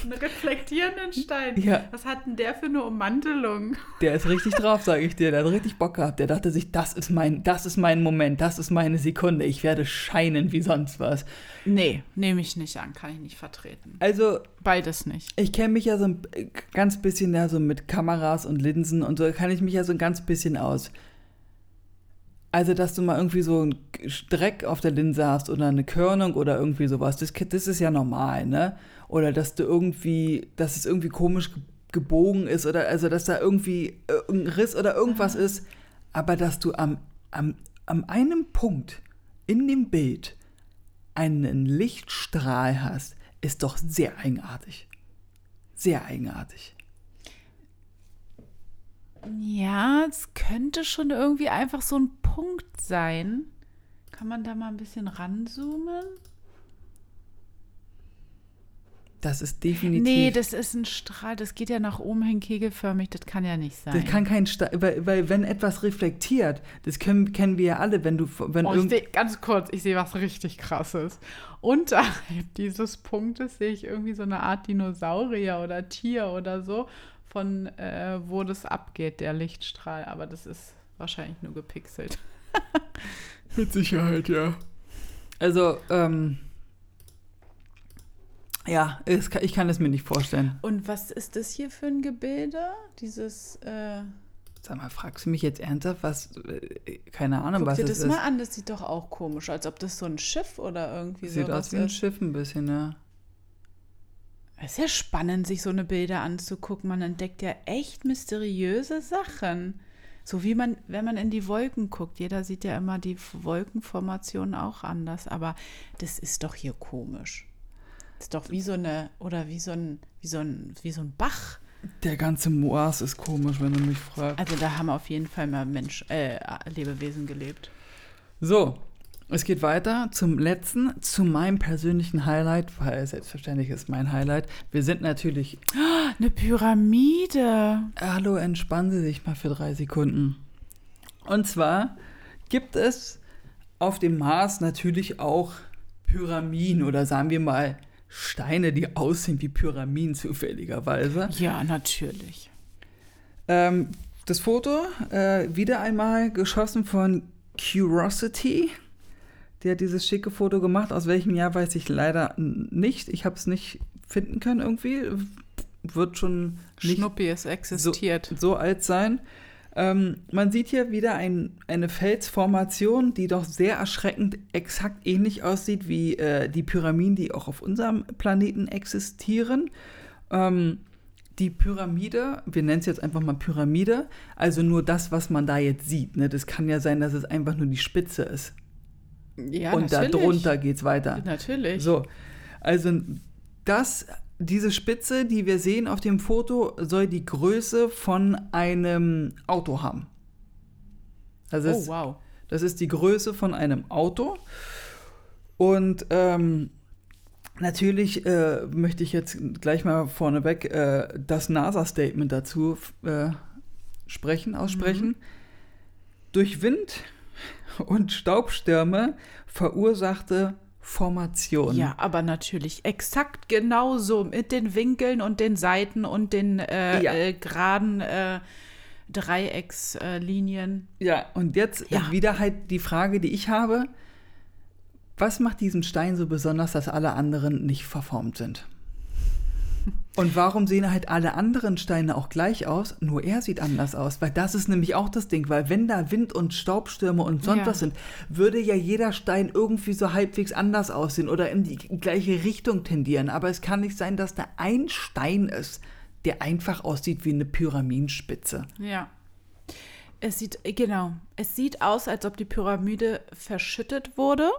Einen reflektierenden Stein. Ja. Was hat denn der für eine Ummantelung? Der ist richtig drauf, sage ich dir. Der hat richtig Bock gehabt. Der dachte sich, das ist mein, das ist mein Moment, das ist meine Sekunde. Ich werde scheinen wie sonst was. Nee, nehme ich nicht an, kann ich nicht vertreten. Also, Beides nicht. ich kenne mich ja so ein ganz bisschen ja so mit Kameras und Linsen und so kann ich mich ja so ein ganz bisschen aus. Also, dass du mal irgendwie so einen Dreck auf der Linse hast oder eine Körnung oder irgendwie sowas, das, das ist ja normal, ne? Oder dass du irgendwie, dass es irgendwie komisch ge- gebogen ist oder also, dass da irgendwie äh, ein Riss oder irgendwas ist. Aber dass du am, am, am einem Punkt in dem Bild einen Lichtstrahl hast, ist doch sehr eigenartig. Sehr eigenartig. Ja, es könnte schon irgendwie einfach so ein Punkt sein. Kann man da mal ein bisschen ranzoomen? Das ist definitiv. Nee, das ist ein Strahl, das geht ja nach oben hin kegelförmig, das kann ja nicht sein. das kann kein Sta weil, weil wenn etwas reflektiert, das können, kennen wir ja alle, wenn du wenn Oh, seh, ganz kurz, ich sehe was richtig krasses. Unterhalb dieses Punktes sehe ich irgendwie so eine Art Dinosaurier oder Tier oder so, von äh, wo das abgeht, der Lichtstrahl. Aber das ist wahrscheinlich nur gepixelt. [laughs] mit Sicherheit, ja. Also, ähm, ja, es, ich kann es mir nicht vorstellen. Und was ist das hier für ein Gebilde? Dieses, äh, Sag mal, fragst du mich jetzt ernsthaft, was, äh, keine Ahnung, guck was dir das ist. mal an, das sieht doch auch komisch, als ob das so ein Schiff oder irgendwie Sieht sowas aus wie ein ist. Schiff ein bisschen, ja. Es ist ja spannend, sich so eine Bilder anzugucken. Man entdeckt ja echt mysteriöse Sachen. So wie man, wenn man in die Wolken guckt, jeder sieht ja immer die Wolkenformation auch anders, aber das ist doch hier komisch. Das ist doch wie so eine, oder wie so ein, wie so ein, wie so ein Bach. Der ganze Moas ist komisch, wenn du mich fragst. Also da haben auf jeden Fall mal Mensch, äh, Lebewesen gelebt. So, es geht weiter zum letzten, zu meinem persönlichen Highlight, weil selbstverständlich ist mein Highlight. Wir sind natürlich. Eine Pyramide. Hallo, entspannen Sie sich mal für drei Sekunden. Und zwar gibt es auf dem Mars natürlich auch Pyramiden oder sagen wir mal Steine, die aussehen wie Pyramiden zufälligerweise. Ja, natürlich. Ähm, das Foto äh, wieder einmal geschossen von Curiosity. Der hat dieses schicke Foto gemacht. Aus welchem Jahr weiß ich leider nicht. Ich habe es nicht finden können irgendwie. Wird schon nicht Schnuppi, es existiert. So, so alt sein. Ähm, man sieht hier wieder ein, eine Felsformation, die doch sehr erschreckend exakt ähnlich aussieht wie äh, die Pyramiden, die auch auf unserem Planeten existieren. Ähm, die Pyramide, wir nennen es jetzt einfach mal Pyramide, also nur das, was man da jetzt sieht. Ne? Das kann ja sein, dass es einfach nur die Spitze ist. Ja, Und natürlich. darunter geht es weiter. Natürlich. So, also das, diese Spitze, die wir sehen auf dem Foto, soll die Größe von einem Auto haben. Also Oh, das, wow. das ist die Größe von einem Auto. Und ähm, natürlich äh, möchte ich jetzt gleich mal vorneweg äh, das NASA-Statement dazu äh, sprechen, aussprechen. Durch Wind und Staubstürme verursachte Formation. Ja, aber natürlich exakt genauso mit den Winkeln und den Seiten und den äh, Ja. äh, geraden äh, Dreieckslinien. Ja, und jetzt Ja. wieder halt die Frage, die ich habe. Was macht diesen Stein so besonders, dass alle anderen nicht verformt sind? Und warum sehen halt alle anderen Steine auch gleich aus, nur er sieht anders aus? Weil das ist nämlich auch das Ding, weil wenn da Wind und Staubstürme und sonst Ja. was sind, würde ja jeder Stein irgendwie so halbwegs anders aussehen oder in die gleiche Richtung tendieren. Aber es kann nicht sein, dass da ein Stein ist, der einfach aussieht wie eine Pyramidenspitze. Ja. Es sieht, genau, es sieht aus, als ob die Pyramide verschüttet wurde.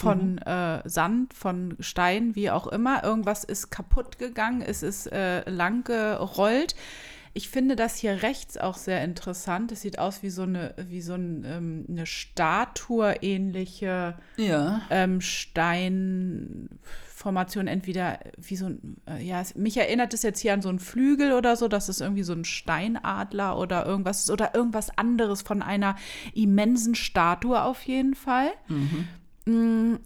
Von äh, Sand, von Stein, wie auch immer. Irgendwas ist kaputt gegangen, es ist äh, lang gerollt. Ich finde das hier rechts auch sehr interessant. Es sieht aus wie so eine, wie so ein, ähm, eine Statue-ähnliche Ja. ähm, Steinformation, entweder wie so ein, äh, ja, es, mich erinnert es jetzt hier an so einen Flügel oder so, dass es irgendwie so ein Steinadler oder irgendwas ist oder irgendwas anderes von einer immensen Statue auf jeden Fall. Mm,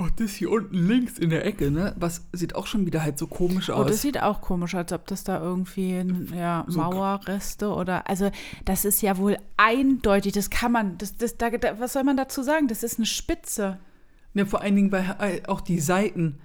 Oh, das hier unten links in der Ecke, ne? Was sieht auch schon wieder halt so komisch Oh, das aus. sieht auch komisch, als ob das da irgendwie ja, Mauerreste oder also das ist ja wohl eindeutig, das kann man, das, das, da, da, was soll man dazu sagen? Das ist eine Spitze. Ne, vor allen Dingen bei äh, auch die Seiten.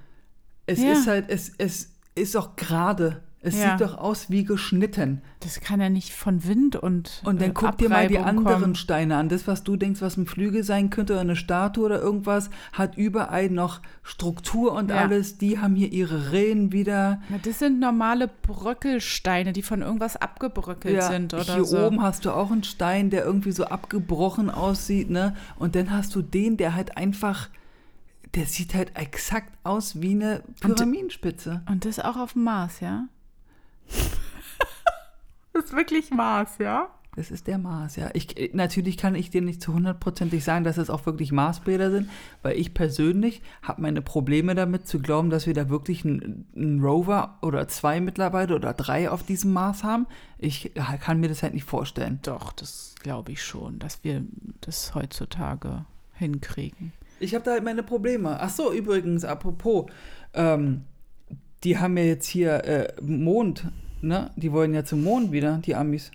Es Ja. ist halt, es, es ist auch gerade. Es Ja. sieht doch aus wie geschnitten. Das kann ja nicht von Wind und Und dann äh, guck dir mal die anderen kommen. Steine an. Das, was du denkst, was ein Flügel sein könnte oder eine Statue oder irgendwas, hat überall noch Struktur und Ja. alles. Die haben hier ihre Rillen wieder. Na, das sind normale Bröckelsteine, die von irgendwas abgebröckelt sind oder hier so. oben hast du auch einen Stein, der irgendwie so abgebrochen aussieht, ne? Und dann hast du den, der halt einfach, der sieht halt exakt aus wie eine Pyramidenspitze. Und das auch auf dem Mars, ja? [laughs] das ist wirklich Mars, ja? Das ist der Mars, ja. Ich, natürlich kann ich dir nicht zu hundertprozentig sagen, dass es auch wirklich Marsbilder sind, weil ich persönlich habe meine Probleme damit zu glauben, dass wir da wirklich einen, einen Rover oder zwei mittlerweile oder drei auf diesem Mars haben. Ich kann mir das halt nicht vorstellen. Doch, das glaube ich schon, dass wir das heutzutage hinkriegen. Ich habe da halt meine Probleme. Ach so, übrigens, apropos, ähm, die haben ja jetzt hier äh, Mond, ne? Die wollen ja zum Mond wieder, die Amis.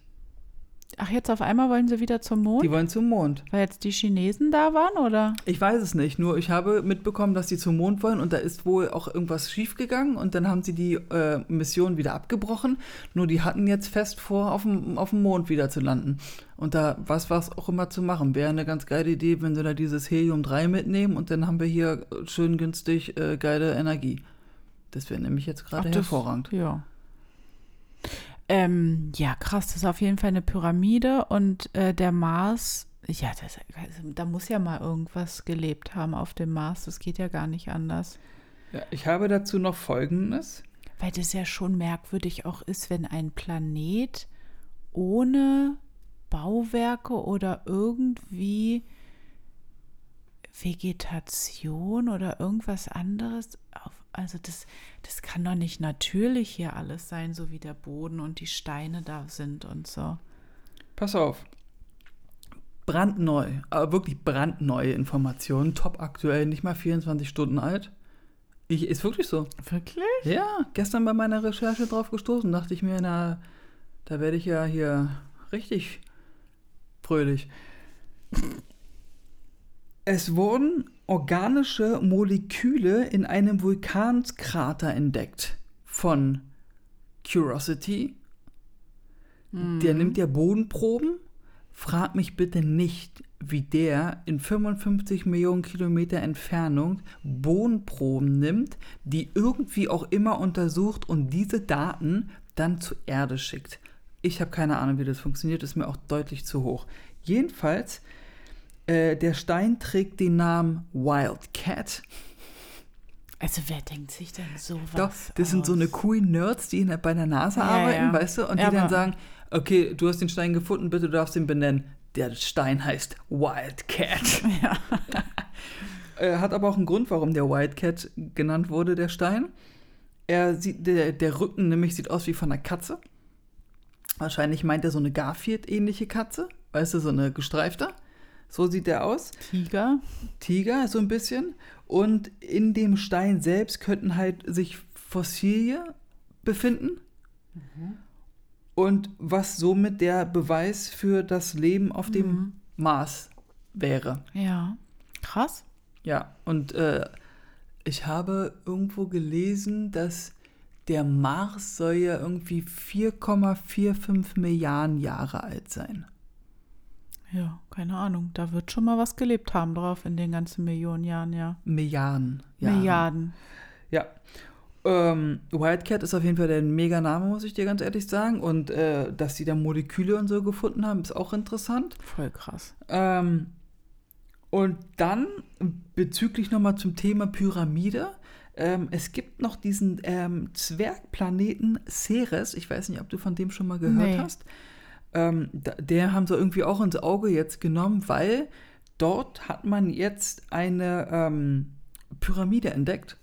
Ach, jetzt auf einmal wollen sie wieder zum Mond? Die wollen zum Mond. weil jetzt die Chinesen da waren, oder? Ich weiß es nicht, nur ich habe mitbekommen, dass die zum Mond wollen und da ist wohl auch irgendwas schiefgegangen und dann haben sie die äh, Mission wieder abgebrochen. Nur die hatten jetzt fest vor, auf dem, auf dem Mond wieder zu landen. Und da was was auch immer zu machen. Wäre eine ganz geile Idee, wenn sie da dieses Helium-3 mitnehmen und dann haben wir hier schön günstig äh, geile Energie. Das wäre nämlich jetzt gerade hervorragend. Ja. Ähm, ja, krass, das ist auf jeden Fall eine Pyramide und äh, der Mars, ja, das, also, da muss ja mal irgendwas gelebt haben auf dem Mars. Das geht ja gar nicht anders. Ja, ich habe dazu noch Folgendes. Weil das ja schon merkwürdig auch ist, wenn ein Planet ohne Bauwerke oder irgendwie Vegetation oder irgendwas anderes auf, also das, das kann doch nicht natürlich hier alles sein, so wie der Boden und die Steine da sind und so. Pass auf. Brandneu, aber wirklich brandneue Informationen, top aktuell, nicht mal 24 Stunden alt. Ich, ist wirklich so. Wirklich? Ja, gestern bei meiner Recherche drauf gestoßen, dachte ich mir, na, da werde ich ja hier richtig fröhlich. Es wurden organische Moleküle in einem Vulkanskrater entdeckt von Curiosity. Der nimmt ja Bodenproben. Frag mich bitte nicht, wie der in 55 Millionen Kilometer Entfernung Bodenproben nimmt, die irgendwie auch immer untersucht und diese Daten dann zur Erde schickt. Ich habe keine Ahnung, wie das funktioniert, ist mir auch deutlich zu hoch. Jedenfalls, äh, der Stein trägt den Namen Wildcat. Also wer denkt sich denn sowas Doch, das sind so eine aus? coolen Nerds, die in bei der NASA Ja, arbeiten, ja. weißt du, und Ja, die dann sagen, okay, du hast den Stein gefunden, bitte du darfst ihn benennen. Der Stein heißt Wildcat. [laughs] Ja. [laughs] Äh, Hat aber auch einen Grund, warum der Wildcat genannt wurde, der Stein. Er sieht, der, der Rücken nämlich sieht aus wie von einer Katze. Wahrscheinlich meint er so eine Garfield-ähnliche Katze. Weißt du, so eine gestreifte. So sieht der aus. Tiger. Tiger, so ein bisschen. Und in dem Stein selbst könnten halt sich Fossilien befinden. Und was somit der Beweis für das Leben auf dem Mars wäre. Ja. Krass. Ja, und äh, ich habe irgendwo gelesen, dass der Mars soll ja irgendwie 4,45 Milliarden Jahre alt sein. Ja, keine Ahnung. Da wird schon mal was gelebt haben drauf in den ganzen Millionen Jahren, ja. Milliarden. Jahre. Milliarden. Ja. Ähm, Wildcat ist auf jeden Fall der Mega-Name, muss ich dir ganz ehrlich sagen. Und äh, dass sie da Moleküle und so gefunden haben, ist auch interessant. Voll krass. Ähm, und dann bezüglich nochmal zum Thema Pyramide. Ähm, es gibt noch diesen ähm, Zwergplaneten Ceres. Ich weiß nicht, ob du von dem schon mal gehört Nee. hast. Ähm, der haben sie irgendwie auch ins Auge jetzt genommen, weil dort hat man jetzt eine ähm, Pyramide entdeckt.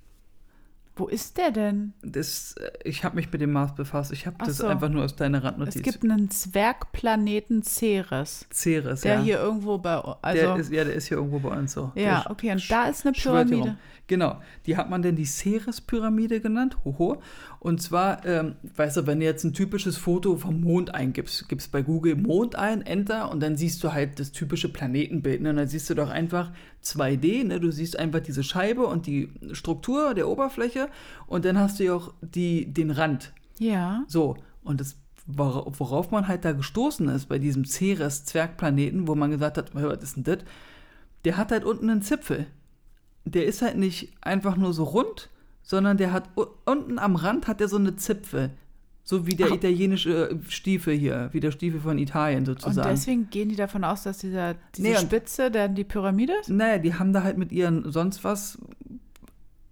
Wo ist der denn? Das, äh, ich habe mich mit dem Mars befasst. Ich habe das so. einfach nur aus deiner Randnotiz. Es gibt einen Zwergplaneten Ceres, Ceres, der ja. hier irgendwo bei also der ist, ja, der ist hier irgendwo bei uns so. ja, Der okay, und da ist eine Pyramide. Genau, die hat man denn die Ceres-Pyramide genannt. Hoho. Und zwar, ähm, weißt du, wenn du jetzt ein typisches Foto vom Mond eingibst, gibst bei Google Mond ein, Enter und dann siehst du halt das typische Planetenbild. Ne? Und dann siehst du doch einfach 2D, ne? du siehst einfach diese Scheibe und die Struktur der Oberfläche und dann hast du ja auch die, den Rand. Ja. So, und das, wora- worauf man halt da gestoßen ist bei diesem Ceres-Zwergplaneten, wo man gesagt hat, "Hör, was ist denn das? Der hat halt unten einen Zipfel. Der ist halt nicht einfach nur so rund, sondern der hat unten am Rand hat er so eine Zipfel. So wie der Ach. italienische äh, Stiefel hier, wie der Stiefel von Italien Und sozusagen. deswegen gehen die davon aus, dass dieser, diese Nee, und- Spitze dann die Pyramide ist? Naja, die haben da halt mit ihren sonst was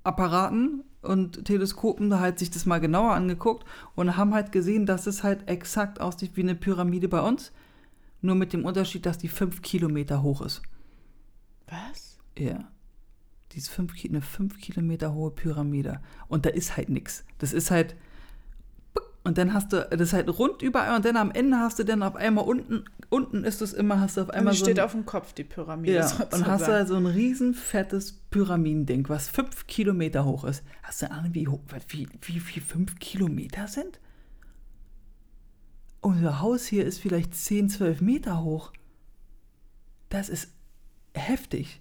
Apparaten und Teleskopen da halt sich das mal genauer angeguckt und haben halt gesehen, dass es halt exakt aussieht wie eine Pyramide bei uns, nur mit dem Unterschied, dass die fünf Kilometer hoch ist. Was? Ja. Die ist fünf, eine fünf Kilometer hohe Pyramide. Und da ist halt nichts. Das ist halt. Und dann hast du, das halt rund überall und dann am Ende hast du dann auf einmal unten, unten ist es immer, hast du auf Und einmal die so. steht ein- auf dem Kopf, die Pyramide. ja, sozusagen. und hast da so ein riesen fettes Pyramidending, was fünf Kilometer hoch ist. Hast du eine Ahnung, wie, hoch, wie, wie viel fünf Kilometer sind? Unser Haus hier ist vielleicht 10, 12 Meter hoch. Das ist heftig.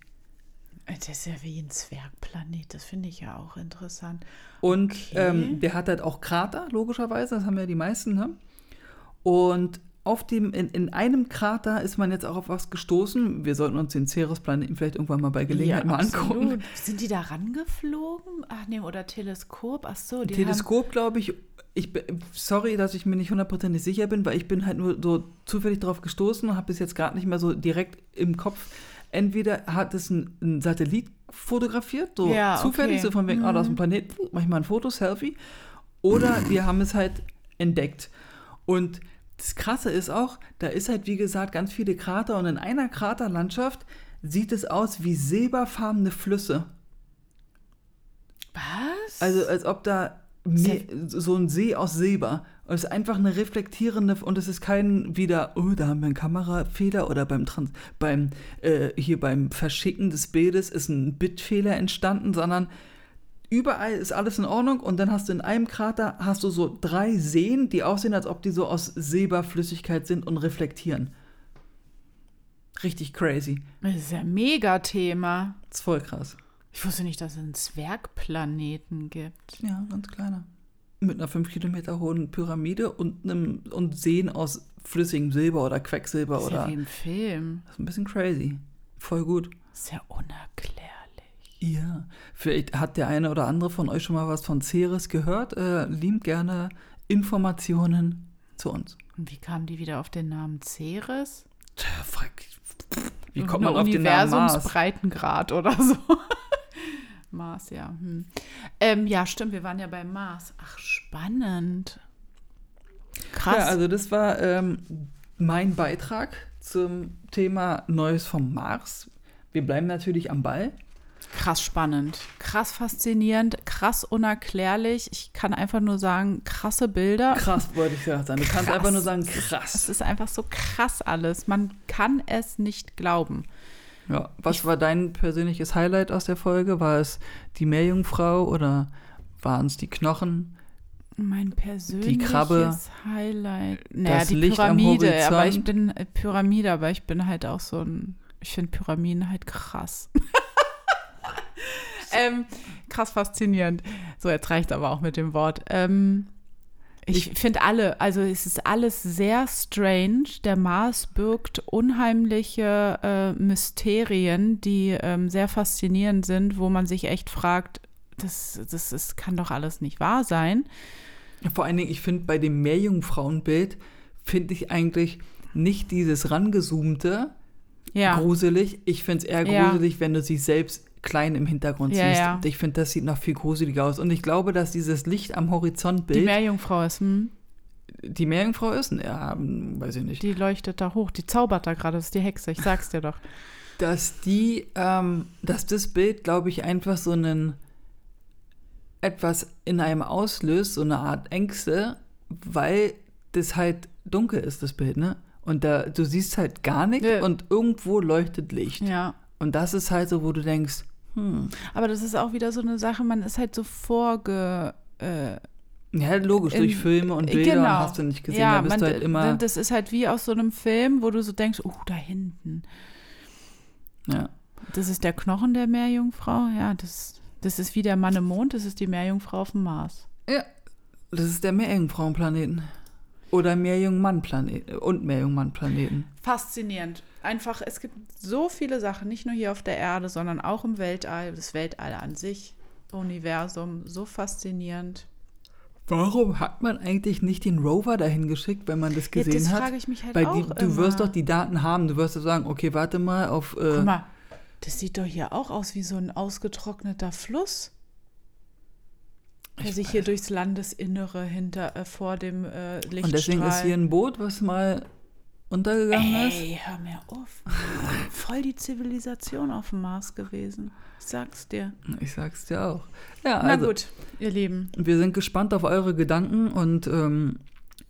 Das ist ja wie ein Zwergplanet, das finde ich ja auch interessant. Und Okay. ähm, der hat halt auch Krater, logischerweise, das haben ja die meisten. Ne? Und auf dem, in, in einem Krater ist man jetzt auch auf was gestoßen. Wir sollten uns den Ceres-Planeten vielleicht irgendwann mal bei Gelegenheit mal angucken. absolut. Sind die da rangeflogen? Ach nee, oder Teleskop? Ach so, die Teleskop, glaube ich, ich sorry, dass ich mir nicht hundertprozentig sicher bin, weil ich bin halt nur so zufällig drauf gestoßen und habe bis jetzt gerade nicht mehr so direkt im Kopf. Entweder hat es ein, ein Satellit fotografiert, so Ja, zufällig, okay. so von wegen, ah, da ist ein Planet, mach ich mal ein Foto, Selfie. Oder wir haben es halt entdeckt. Und das Krasse ist auch, da ist halt, wie gesagt, ganz viele Krater und in einer Kraterlandschaft sieht es aus wie silberfarbene Flüsse. Was? Also als ob da me- so ein See aus Silber. Und es ist einfach eine reflektierende und es ist kein wieder, oh, da haben wir einen Kamerafehler oder beim Trans beim äh, hier beim Verschicken des Bildes ist ein Bitfehler entstanden, sondern überall ist alles in Ordnung und dann hast du in einem Krater hast du so drei Seen, die aussehen, als ob die so aus Silberflüssigkeit sind und reflektieren. Richtig crazy. das ist ja ein Megathema. Das ist voll krass. Ich wusste nicht, dass es einen Zwergplaneten gibt. Ja, ganz kleiner. Mit einer 5 Kilometer hohen Pyramide und einem und Seen aus flüssigem Silber oder Quecksilber Das ist ja oder. wie im Film. Das ist ein bisschen crazy. Voll gut. Ist ja unerklärlich. Ja. Vielleicht hat der eine oder andere von euch schon mal was von Ceres gehört. Äh, liebend gerne Informationen zu uns. Und wie kamen die wieder auf den Namen Ceres? Tja, frag- Wie kommt man auf den Namen Mars? Universumsbreitengrad oder so. Mars, ja. Hm. Ähm, ja, stimmt, wir waren ja beim Mars. Ach, spannend. Krass. Ja, also das war ähm, mein Beitrag zum Thema Neues vom Mars. Wir bleiben natürlich am Ball. krass spannend. Krass faszinierend. Krass unerklärlich. Ich kann einfach nur sagen, krasse Bilder. Krass, wollte ich gerade sagen. Du kannst Krass. einfach nur sagen, Es krass. ist einfach so krass alles. Man kann es nicht glauben. Ja, was war dein persönliches Highlight aus der Folge? War es die Meerjungfrau oder waren es die Knochen? Mein persönliches Krabbe, Highlight. Naja, das die Licht am Pyramide. Aber ich bin äh, Pyramide, aber ich bin halt auch so ein. Ich finde Pyramiden halt krass. [laughs] [laughs] ähm, krass faszinierend. So, jetzt reicht aber auch mit dem Wort. Ähm, ich finde alle, also es ist alles sehr strange. Der Mars birgt unheimliche äh, Mysterien, die ähm, sehr faszinierend sind, wo man sich echt fragt, das, das, das kann doch alles nicht wahr sein. Vor allen Dingen, ich finde bei dem Meerjungfrauenbild, finde ich eigentlich nicht dieses rangezoomte Ja. gruselig. Ich finde es eher Ja. gruselig, wenn du sie selbst klein im Hintergrund Ja, siehst. ja. Ich finde, das sieht noch viel gruseliger aus. Und ich glaube, dass dieses Licht am Die Horizontbild Meerjungfrau ist, hm? die Meerjungfrau ist? Ja, weiß ich nicht. die leuchtet da hoch, die zaubert da gerade, das ist die Hexe, ich sag's dir doch. [laughs] dass die, ähm, dass das Bild, glaube ich, einfach so einen etwas in einem auslöst, so eine Art Ängste, weil das halt dunkel ist, das Bild, ne? Und da, du siehst halt gar nichts Ja. und irgendwo leuchtet Licht. Ja. Und das ist halt so, wo du denkst, hm, Aber das ist auch wieder so eine Sache, man ist halt so vorge. Äh, ja, logisch, In- durch Filme und Bilder genau. hast du nicht gesehen, ja, da bist man, du halt immer, das ist halt wie aus so einem Film, wo du so denkst, oh, da hinten. ja. Das ist der Knochen der Meerjungfrau, ja, das, das ist wie der Mann im Mond, das ist die Meerjungfrau auf dem Mars. ja, das ist der Meerjungfrauenplaneten. Oder Meerjungmann-Planeten und Meerjungmann-Planeten. Faszinierend. Einfach, es gibt so viele Sachen, nicht nur hier auf der Erde, sondern auch im Weltall, das Weltall an sich, Universum, so faszinierend. Warum hat man eigentlich nicht den Rover dahin geschickt, wenn man das Ja, gesehen das hat? frage ich mich halt Weil auch die, du wirst immer. doch die Daten haben. Du wirst doch sagen, okay, warte mal auf. Äh, Guck mal, das sieht doch hier auch aus wie so ein ausgetrockneter Fluss, der Ich sich hier durchs Landesinnere hinter äh, vor dem äh, Lichtstrahl. und deswegen ist hier ein Boot, was mal untergegangen ist. Ey, hör mir auf. Voll die Zivilisation auf dem Mars gewesen. Ich sag's dir. Ich sag's dir auch. Ja, Na also gut, ihr Lieben. wir sind gespannt auf eure Gedanken und ähm,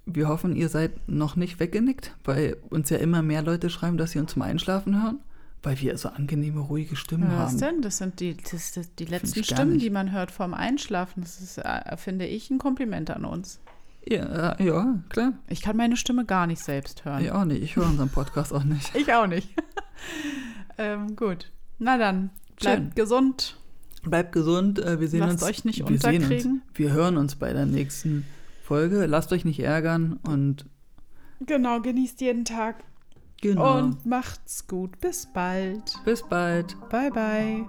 wir hoffen, ihr seid noch nicht weggenickt, weil uns ja immer mehr Leute schreiben, dass sie uns zum Einschlafen hören, weil wir so angenehme, ruhige Stimmen Was haben. denn? Das sind die, das, das, die letzten Stimmen, nicht. die man hört vorm Einschlafen. Das ist, äh, finde ich, ein Kompliment an uns. Ja, äh, ja, klar. Ich kann meine Stimme gar nicht selbst hören. Ich auch nicht. Ich höre unseren Podcast auch nicht. [laughs] Ich auch nicht. [laughs] ähm, gut. Na dann, bleibt Schön. gesund. Bleibt gesund. äh, Wir sehen Lasst uns. euch nicht wir sehen uns. unterkriegen. Wir hören uns bei der nächsten Folge. Lasst euch nicht ärgern und Genau, genießt jeden Tag genau. und macht's gut. Bis bald. bis bald. Bye, bye.